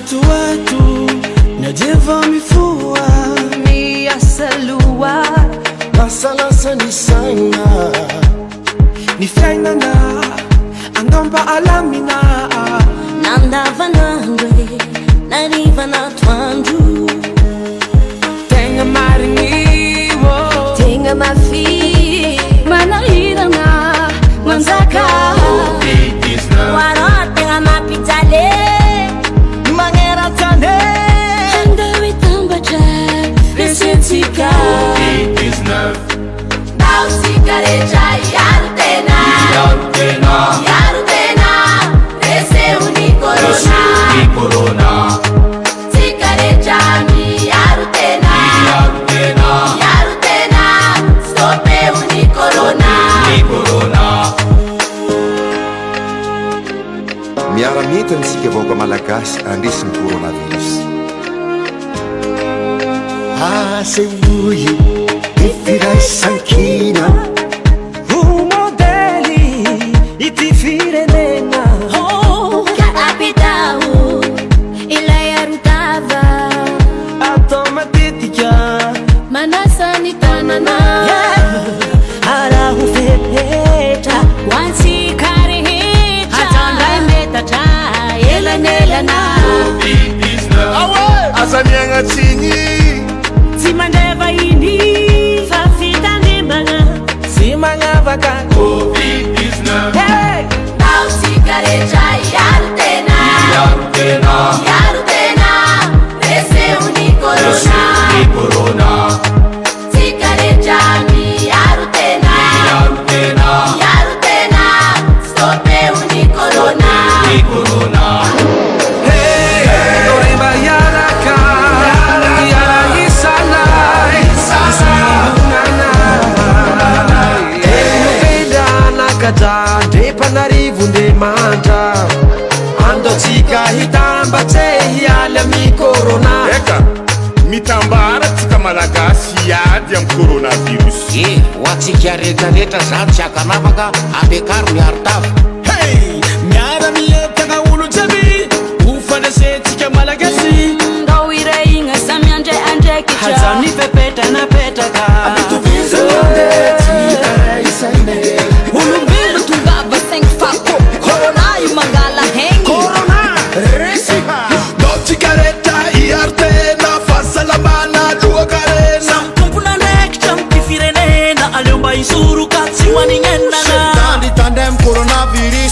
watu watu najeva mifua miasalua ni sana nifyainana angamba alamina nandava nandwe na twandre ensiκue voca mαλaκάς randisimi coρona verοs aseβu e firasakina vaca COVID-19 hey! Pausi care cea iar tena Iar tena Iar tena Rese unii corona Rese Stope unii corona Unii corona jandrepanarivondemandra andotsika hitambatse hialy ami korônaeka mitambaratsika malagasy iady amiy korôna viros eh ho atsika arenarehtra za tsy akanafaka ampiakaro miary tafy he miara miletana olosamy o fandasetsika malagasyndao ira igna sami andreadrakinipepetra napetraka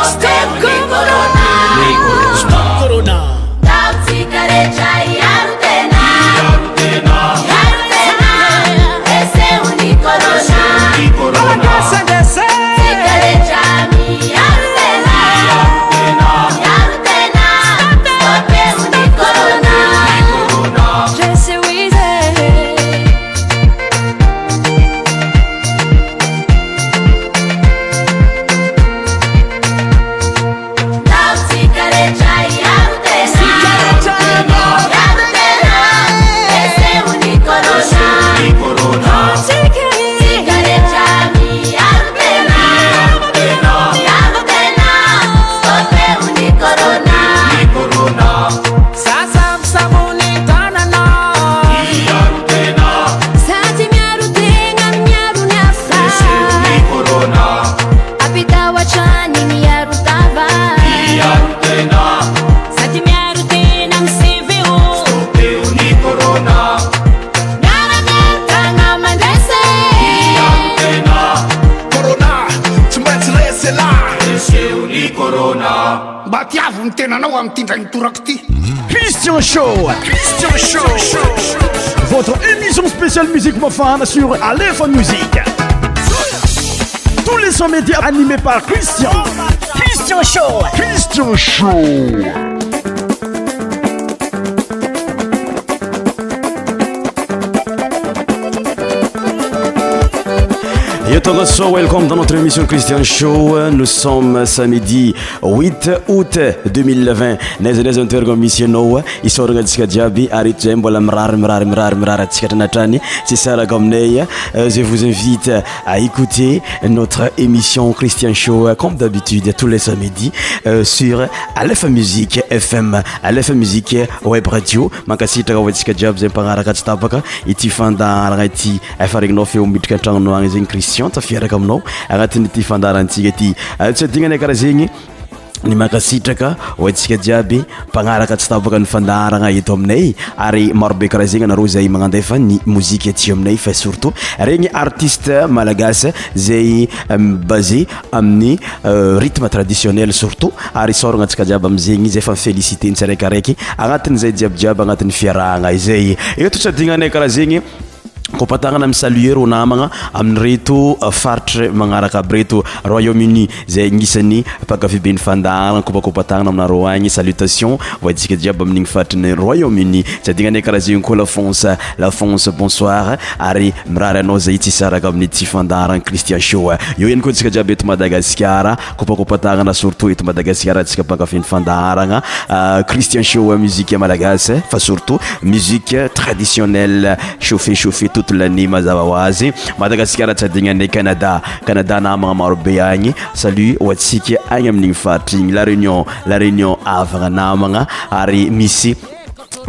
Step go. Christian Show. Christian Show. Votre émission spéciale musique profane sur Aléphone Musique. Tous les sons médias animés par Christian. Christian Show. Christian Show. so, welcome dans notre émission Christian Show. Nous sommes samedi 8 août 2020 naizanaizany toeragna misy ianao isaoragna antsika jiaby ary zay mbola mirary mirary mirary mirary antsika hatranatrany tsy saraka aminay je vous invite à écouter notre émission Christian Show euh, comme d'habitude tous les samedis euh, sur Aleph Musique FM Aleph Musique Web Radio mankasitraka ho antsika jiaby zay mpagnaraka tsy tapaka ity fandaharagna ity efa regninao feo midriky an agny zegny Christian tafiaraka aminao agnatin'ity fandarantsika ity tsy adignany karaha zegny ny makasitraka ontsika jiaby mpanaraka tsy tavaka nyfandaragna eto aminay ary marobe karaha zegny anareo zay magnandyfa ny mozika atsi aminay fa surtout regny artiste malagasy zay base amin'ny euh, ritme traditionnel surtout ary soragna antsika jiaby amizegny zay fa mifélicitentsyraikiaraiky agnatin' zay jiabyjiaby agnatin'ny fiarahanaizay eototsadignanay karaha zegny kopatagnana aminy salue ro namana amin'ny reto uh, faritry manaraka aby reto royaume-uni zay isyabendaop aiayataskiby ami'nyfair royaumenikhay koafnclfonce bonsoir ayh zay tsinytndraa risinesiyemadagaaimemalaasstmuiqe traditionnel hafeaue tolany mazava hoazy madagasikaratsyadigna any canada canada namagna maro be agny salut o atsika agny amin'igny faritra igny la réunion la réunion avagna namagna ary misy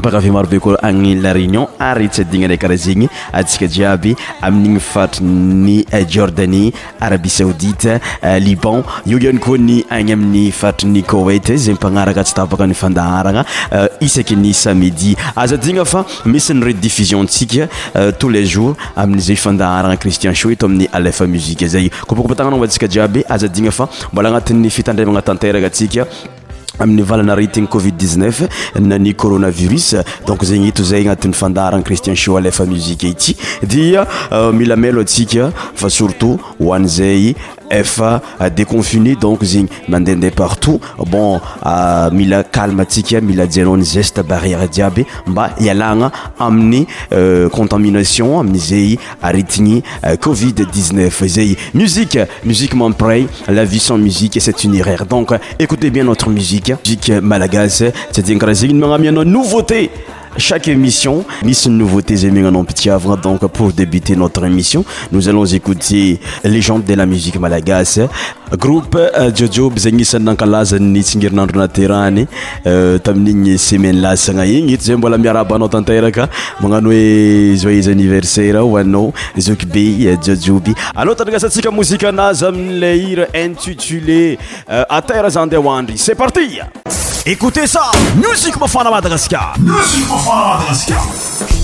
bakave marobe ko any la réunion arytsyadina a karaha zegny atsika jiaby amin'igny fatryny eh, jordani arabi saoditaliban eh, ioay koa ny y amin'ny fatrny koetzay panaraka tsy tfaka nyfandaharanaiay samidiazainafa isy yrediffusionsatous le jour amin'zay fandaharana eh, cristian soet amin'ny alefa muzika za koakoa tagaa asaiabyazainafa mbolaanatny fitandramanataterakasia amin'ny valana retigny covid-19 na ny coronavirus donc zegny eto zay agnatin'ny fandarana cristian sho lefa muziqe ity dia euh, mila malo atsika fa surtout hoany zay FA a déconfiné donc zing mandende partout bon mila calme tikia mila jenon geste barrière diabe mba yalanga amni euh, contamination amnisei aritini euh, covid 19 zei musique musique mon pray la vie sans musique c'est une erreur donc écoutez bien notre musique hein. musique malagas c'est une nouveauté chaque émission. Liste nouveautés et en petit Donc, pour débuter notre émission, nous allons écouter Légende de la musique malagasse. Groupe euh, Jojo Bzengi Sandankalaz Nitsingir Nandranaterani. Euh, Tamning Semen Lasangaïng. It Zembola Miarabano Tanteraka. Manganoe Joyeux anniversaire. Wano Zukbi euh, Jojo B. Alors, Tangasatika Musique Nazam Leir intitulé Atera Zandewandri. C'est parti! Écoutez ça! Musique Mafana Madagascar! Musique Father's house.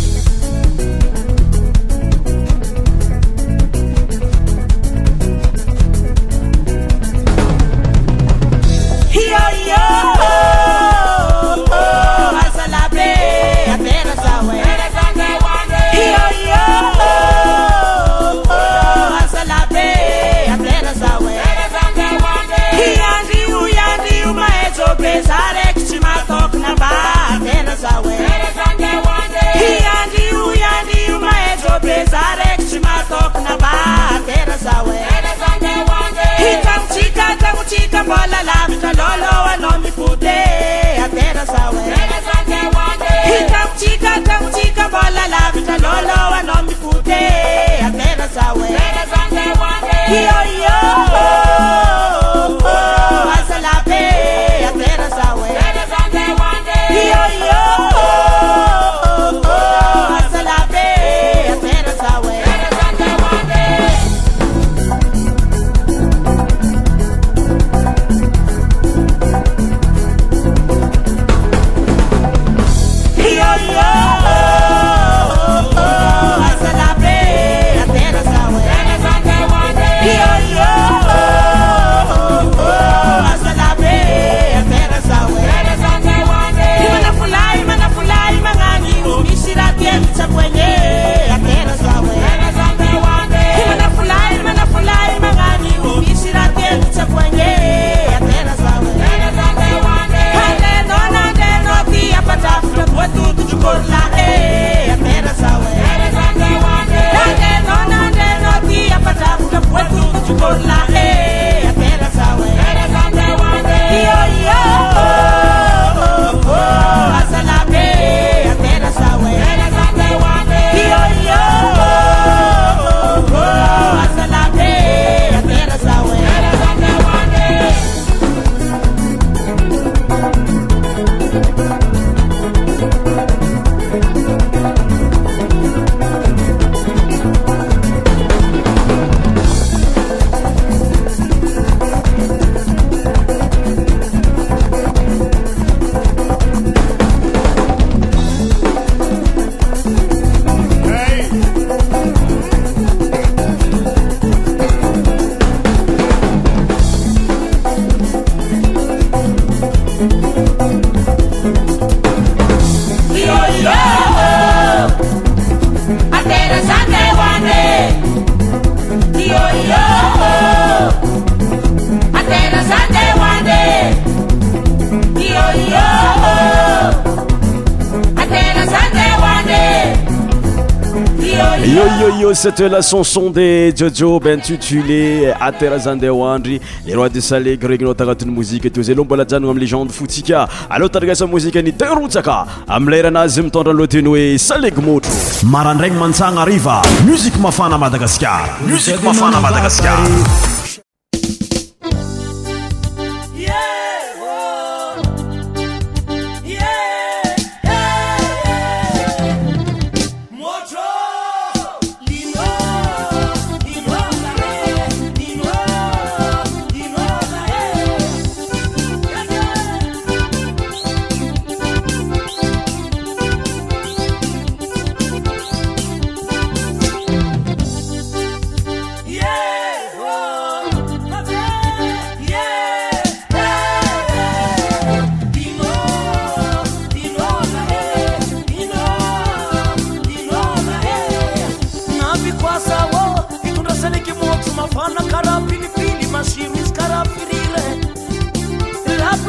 ste la canson euh, de jojob intitulé aterazande hoandry le roi de saleg regnynao tanatin'ny mozike etozay aloha mbola ajanona amy légende fotsika aloha tadragasa' mozika ny dinrotsaka amlairanazy mitondranloateny oe saleg motro maraindragny mantsagna ariva muzik mafana madagaskar musik mafaa madagaskar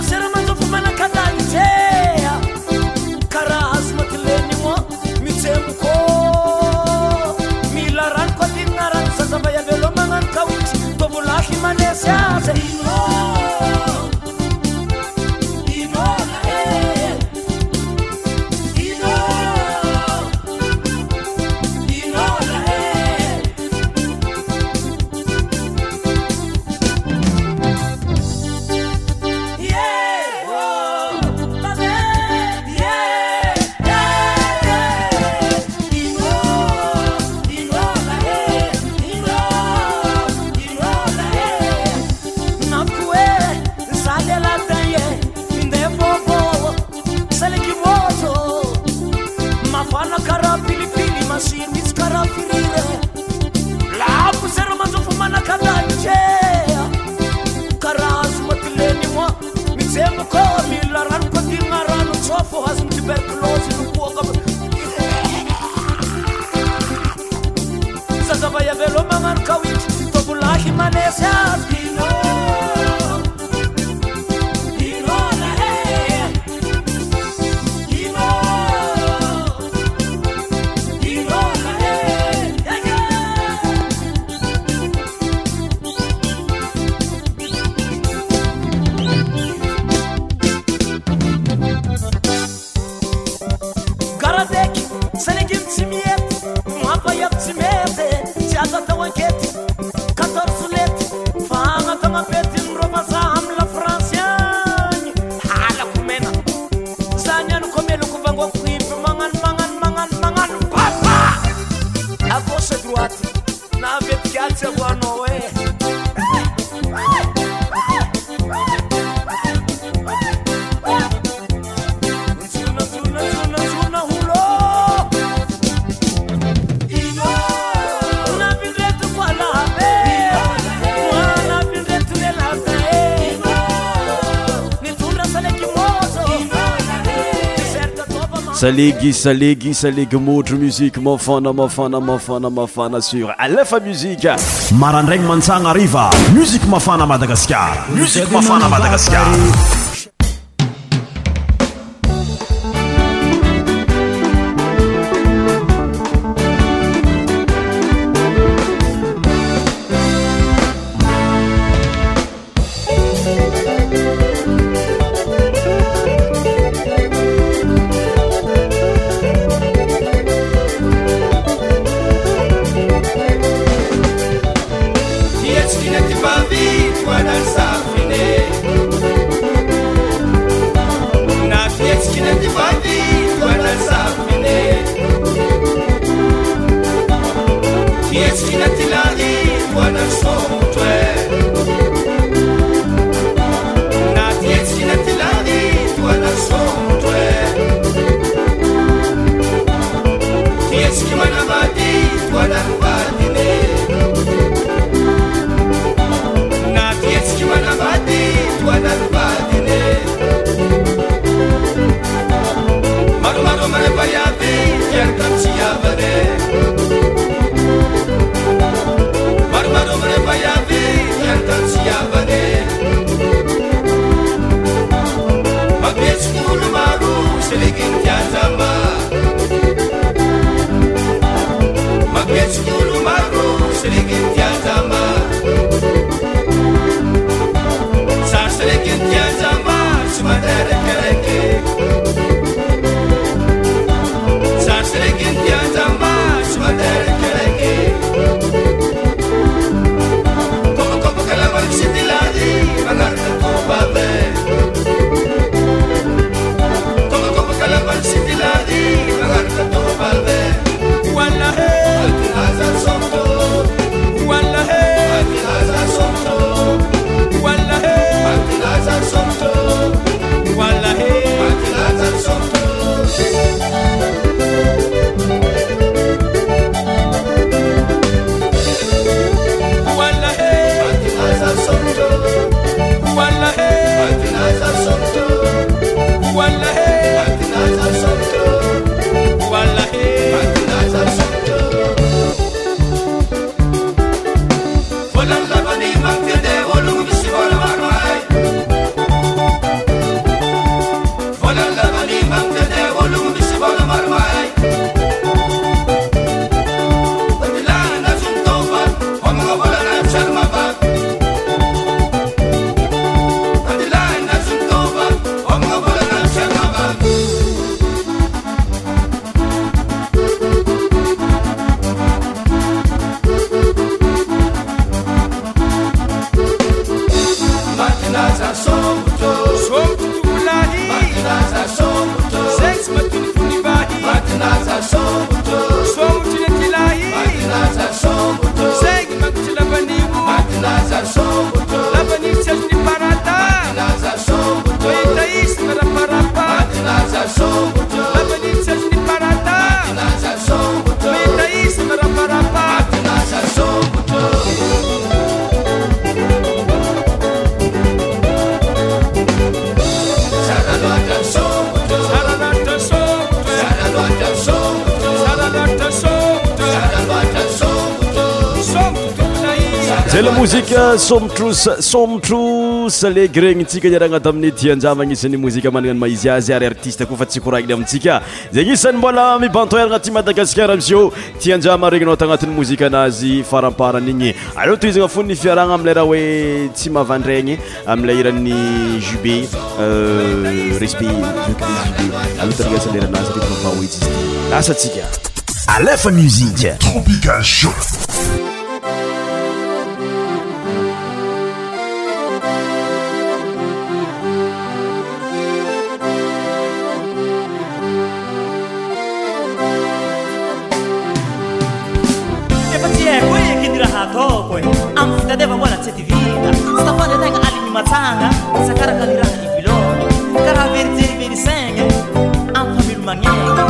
puseron salegy salegy salegy motro muzike mafana mafana mafana mafana sur alefa muzika marandragny mantsagna ariva muzike mafana madagasikara muzik mafana madagasikara sssomotrosa legreny tsika niarhaaty amin'ny tianjamanisan'ny mozika manana y maizy azy ary artiste ko fa tsy koraly amintsika zagny isan'ny mbola mibantoerna ti madagaskara mzo tianjamaregninao tanatin'ny mozika anazy faraparany igny aotizana fony firana amle raha hoe euh, tsy ah, mavandrany amle iran'y jubeasaskaaa mania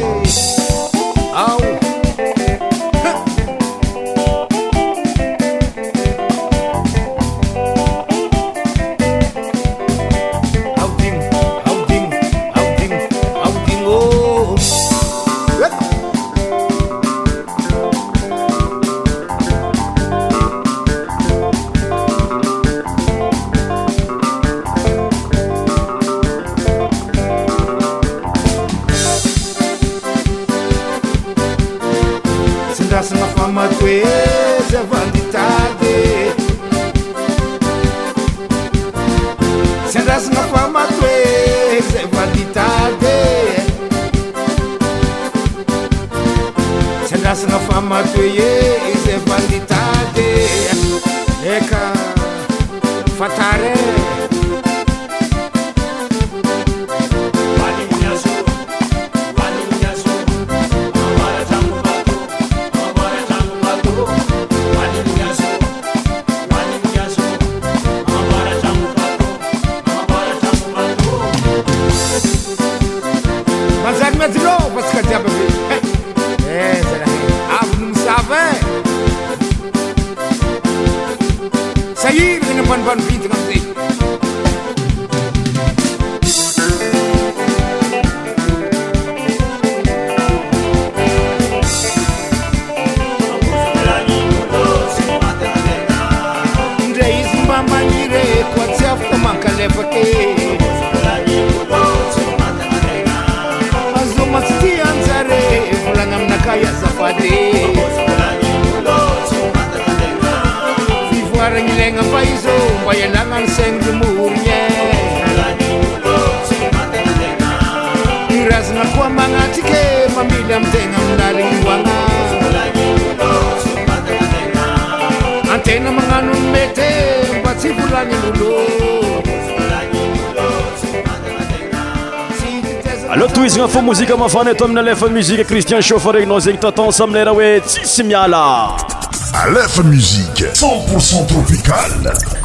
mamatueie ize baditade e a eka fatare neto amina lefa musikue cristian chaufferen nao zegny tatansaamilera oe tisy miala a lefa musique 10npourcnt tropical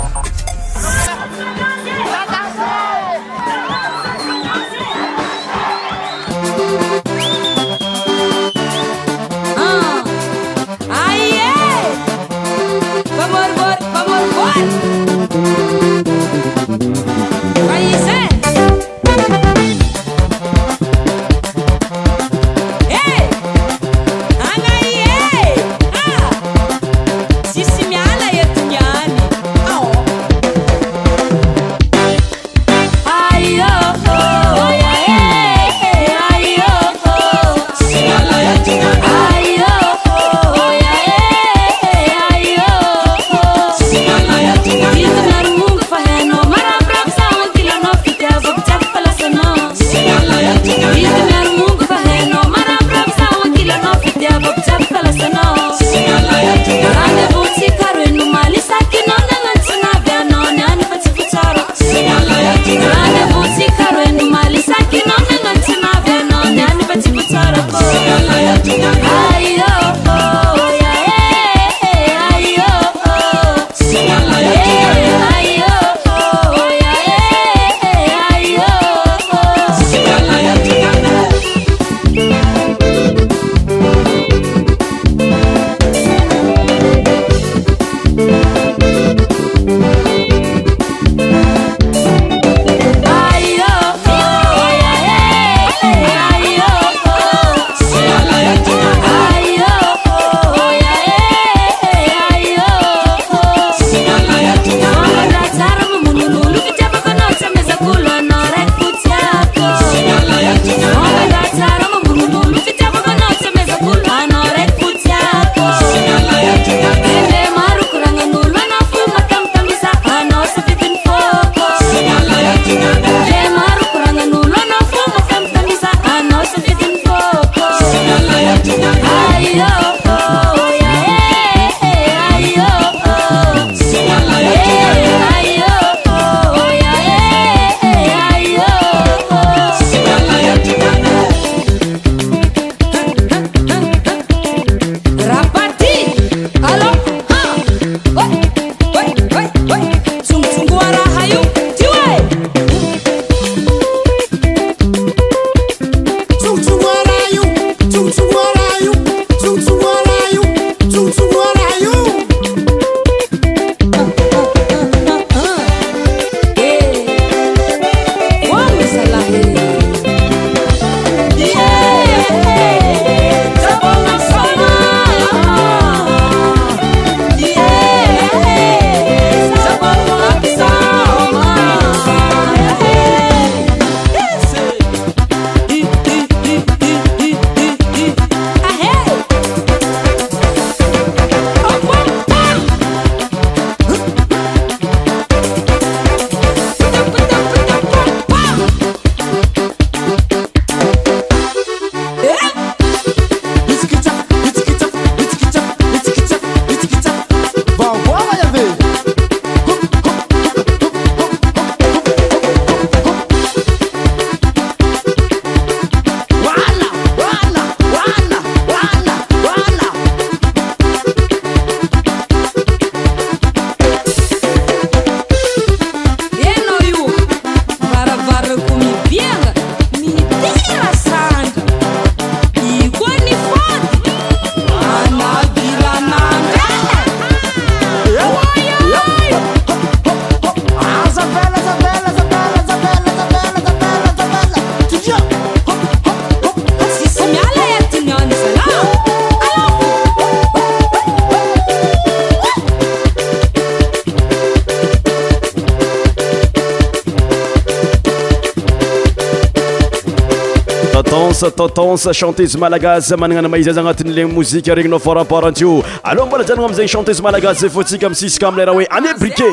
tatonse chantezy malagasy mananano maizyza agnatin'ny legny mouzike regninao fortamportanto aloha mbola janona amzegny chantezy malagasy zay fantsika misska amleraha hoe anebriqe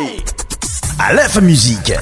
alefa musiqe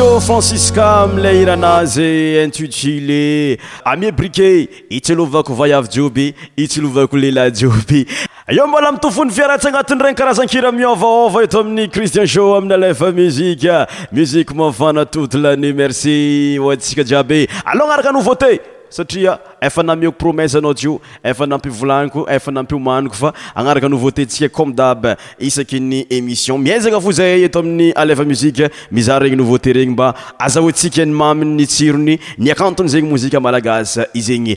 o franciska amila iranazy intutulé amie brikue itsylovako vayavy joby hitsy lovako lehlay jioby eo mbola mitofony fiaratsy agnatin'n' regny karazagn- kira miôvaôva eto amin'ny kristian jo amin'ny alefa muzika muzike mafana totola ny merci oatsika jiabe aloa agnaraka noveaute satria efa namiko promese anao yo efa nampivolaniko efa nampiomaniko fa anaraka noveauté tsika omeb isakny émission mizaa fzayeto amin'y amziiaegnynveauté regny mba aztsikamaminytsirony iakantonyzegny moziamalagas ignya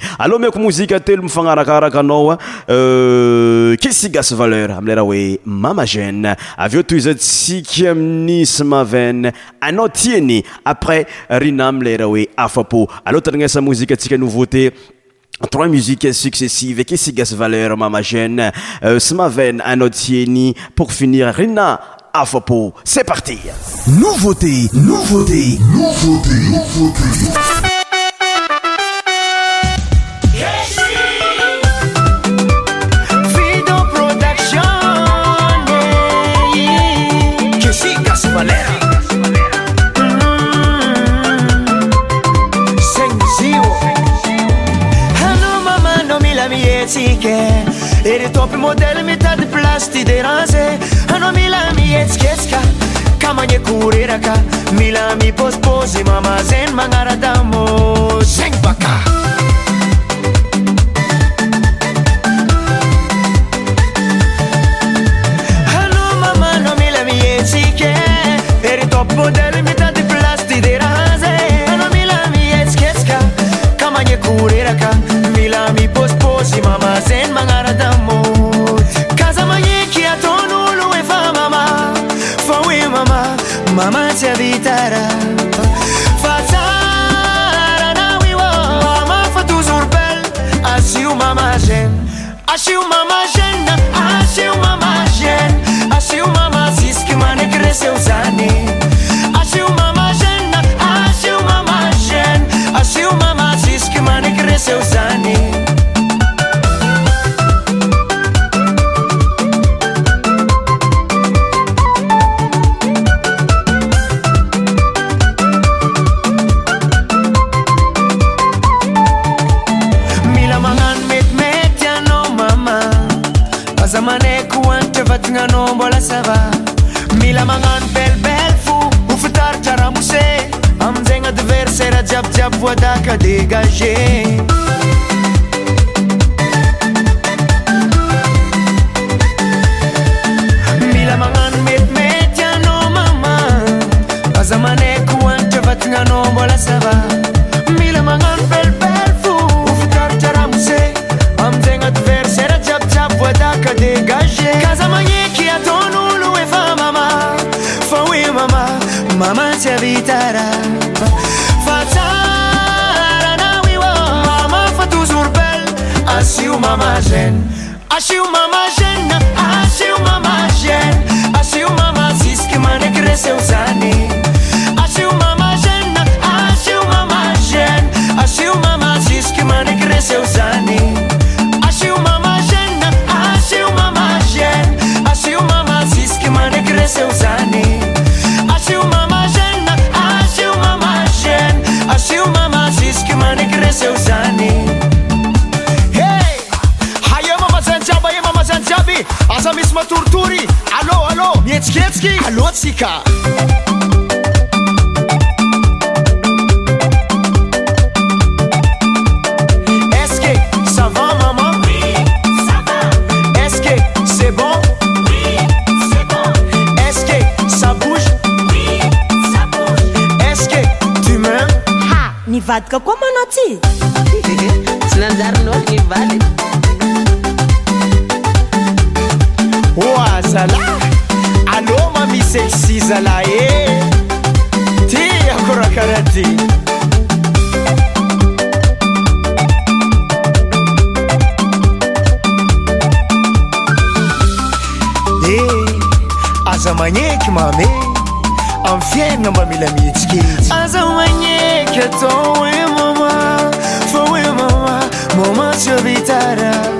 komoziteo mfanarakaakakesgasleur euh, amlerahoe amaeaeatsamiaaayaprès mlerah oeaônavuté Trois musiques successives qui sigas valeur mama jeune euh, smaven anotieni pour finir Rina Afopo. C'est parti. Nouveauté, nouveauté, nouveauté, nouveauté. ieeritopi model metad plasti deraze ano milami jeckecka kamanje kureraka milami pospozi mamazen mangaradamo seň baka tara Fazara na uiwa Ama fatu zurbel Asi u mama jen Asi u mama jen Asi u mama jen Asi u mama ziski mane kreseu zani Asi u mama jen Asi u mama jen Asi u mama milamanano belbelfo oftaratra rahamose aminzegy adversera jiabjiaby voadaka degazemilamanano metimeyamktror ממצביtr צ מfתוזוrpל שו ממ ž שו ממ ž מ ž שו ממה sיსכmנr sa misy matoritory allô allô mietiketiky alo tsika ece que sava maman ece que ce bon ece que çaboge etce que uman a nivadika koa manatysy nandarinolna zala alomamisakysy zala e te akorakaradye aza maneky mame amfiagna mamilamitsiketyzaanekatôemamafaeamamamasvitaa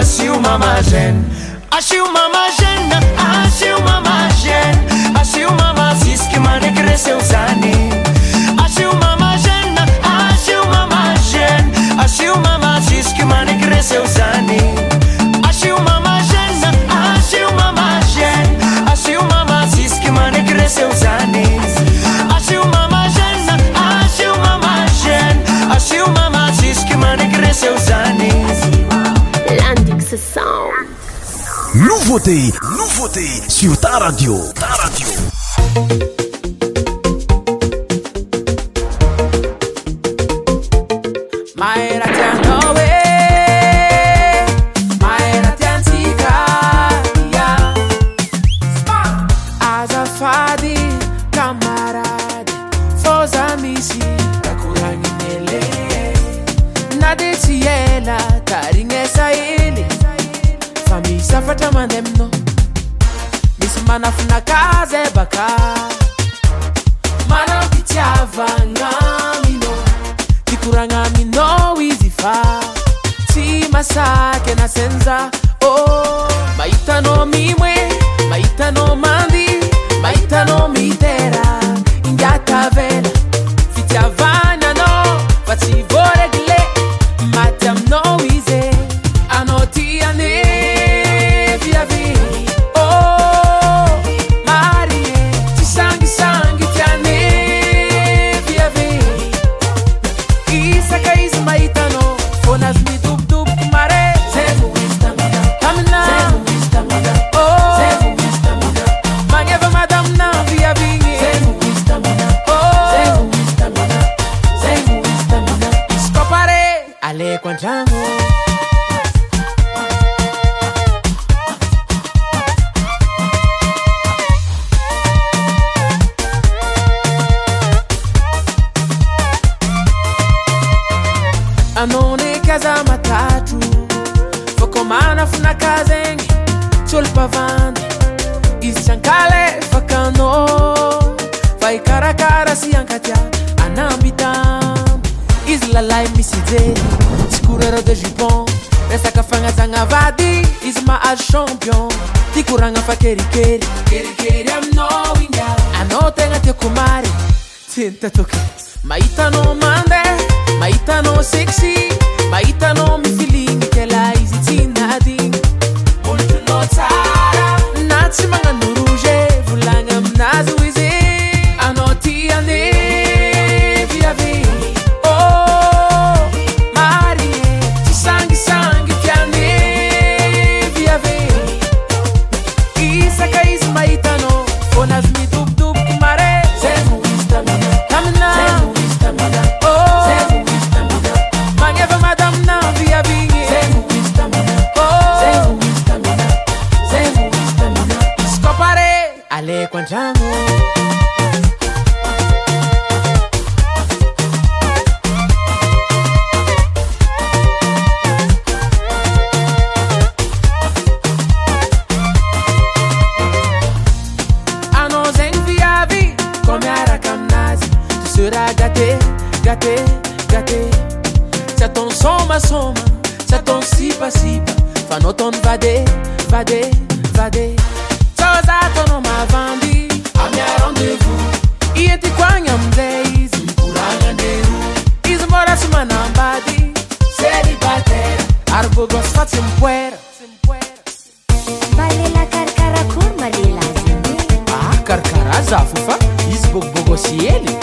Achei uma magen Achei uma magen Achei uma magen Achei uma mazis que mane cresceu zane Achei uma magen Achei uma magen Achei uma mazis que mane cresceu zane Achei uma magen Achei uma magen Achei uma mazis que mane cresceu zane nouveauté, nouveauté sur ta radio, ta radio. alikuwa changu sera gâté, gâté, gâté. Ça soma soma, Fanoton vade, vade, vade. Chose autonome. ayamyarendevous ietikoagna amindey izy koranane izy morasy manambady ceibate arybogosy fa tsy mipoerao mba lela karkarakoy maelaz ah, karakara zafo fa izy bôkbogosy ely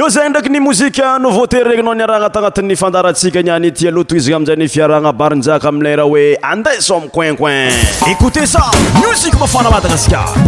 io zegny ndraiky ni mozike nouveauter regninao niarahagna tagnatin'ny fandarantsika nianyty aloha to izana amin'zay ni fiarahagna barinjaka amilay raha hoe anday some coinkoin écoute ça musiqe mafana madagasikamas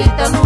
Ahí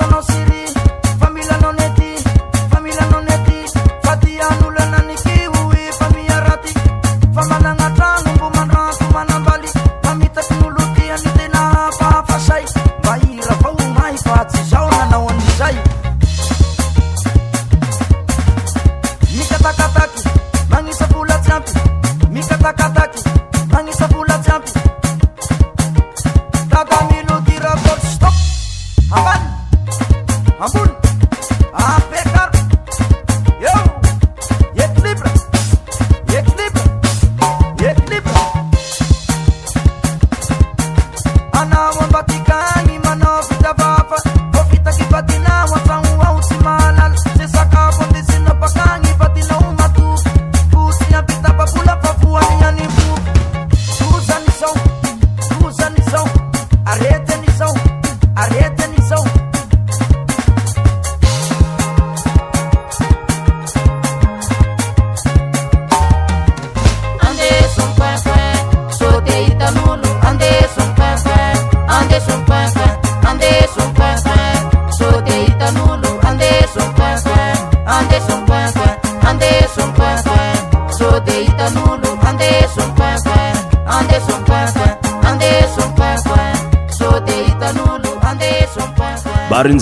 eso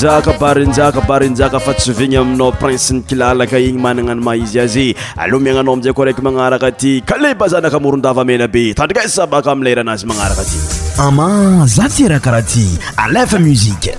jaka barinjaka barinjaka fa tsovegny aminao prince nykilalaka igny manana ny mah izy azy alomiagnanao aminzay koa raiky magnaraka aty kalebazanaka amorondavamena be tadrika s sabaka amileranazy magnaraka aty ama za ty rahakaraha ty alefa muzike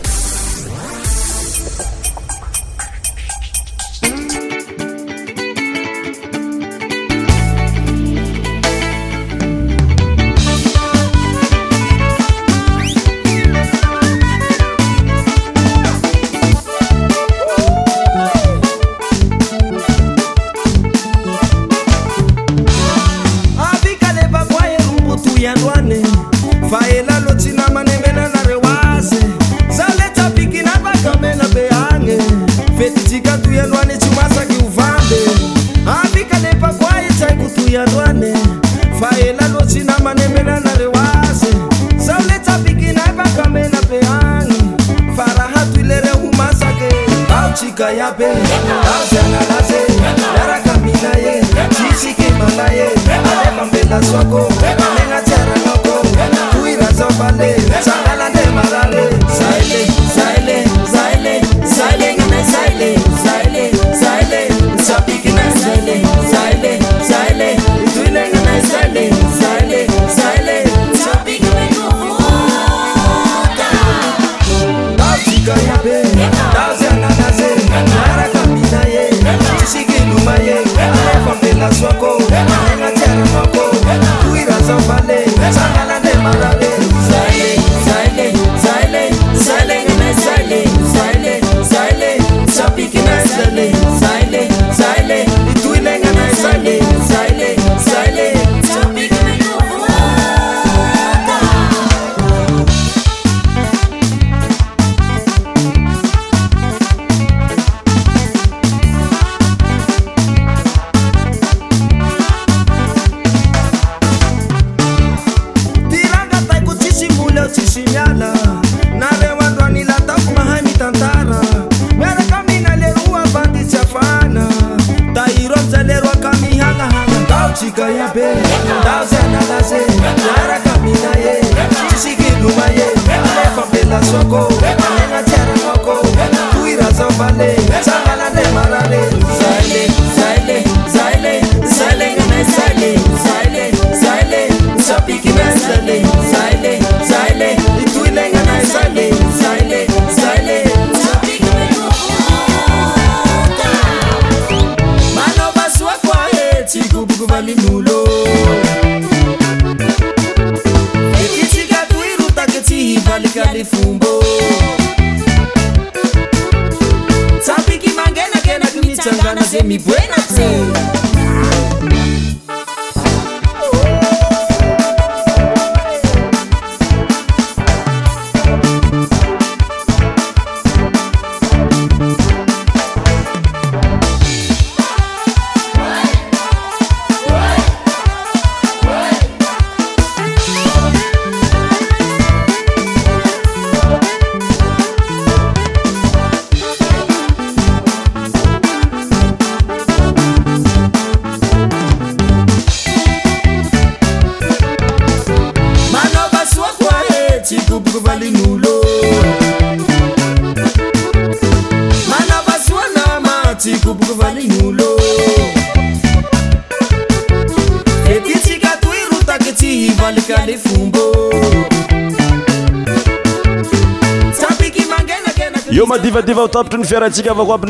ynaay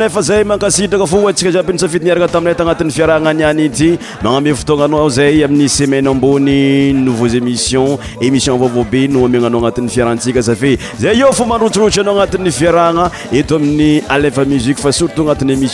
aiy seaneaynoveu émissionemisson eanay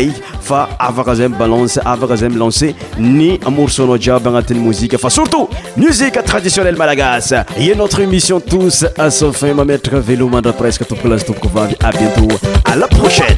ottyayyysiyéy Zem avant de se Lancé, ni Amour Sonoja, Musique, enfin surtout, musique traditionnelle malagasse. Et notre émission tous à son fin, ma maître Vélo presque tout pour À bientôt, à la prochaine.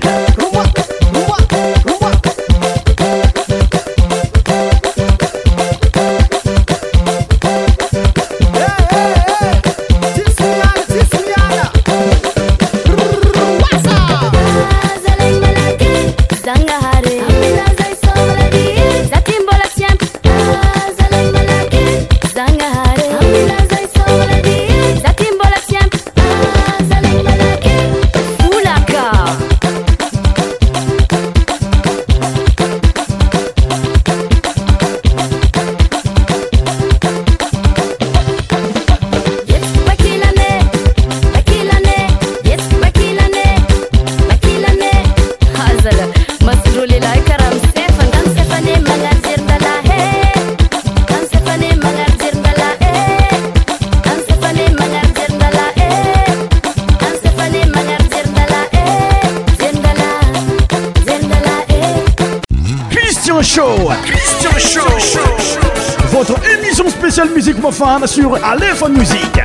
fan sur alehone musique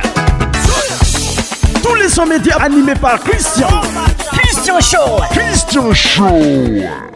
tous les son média animé par christian cristian how christian show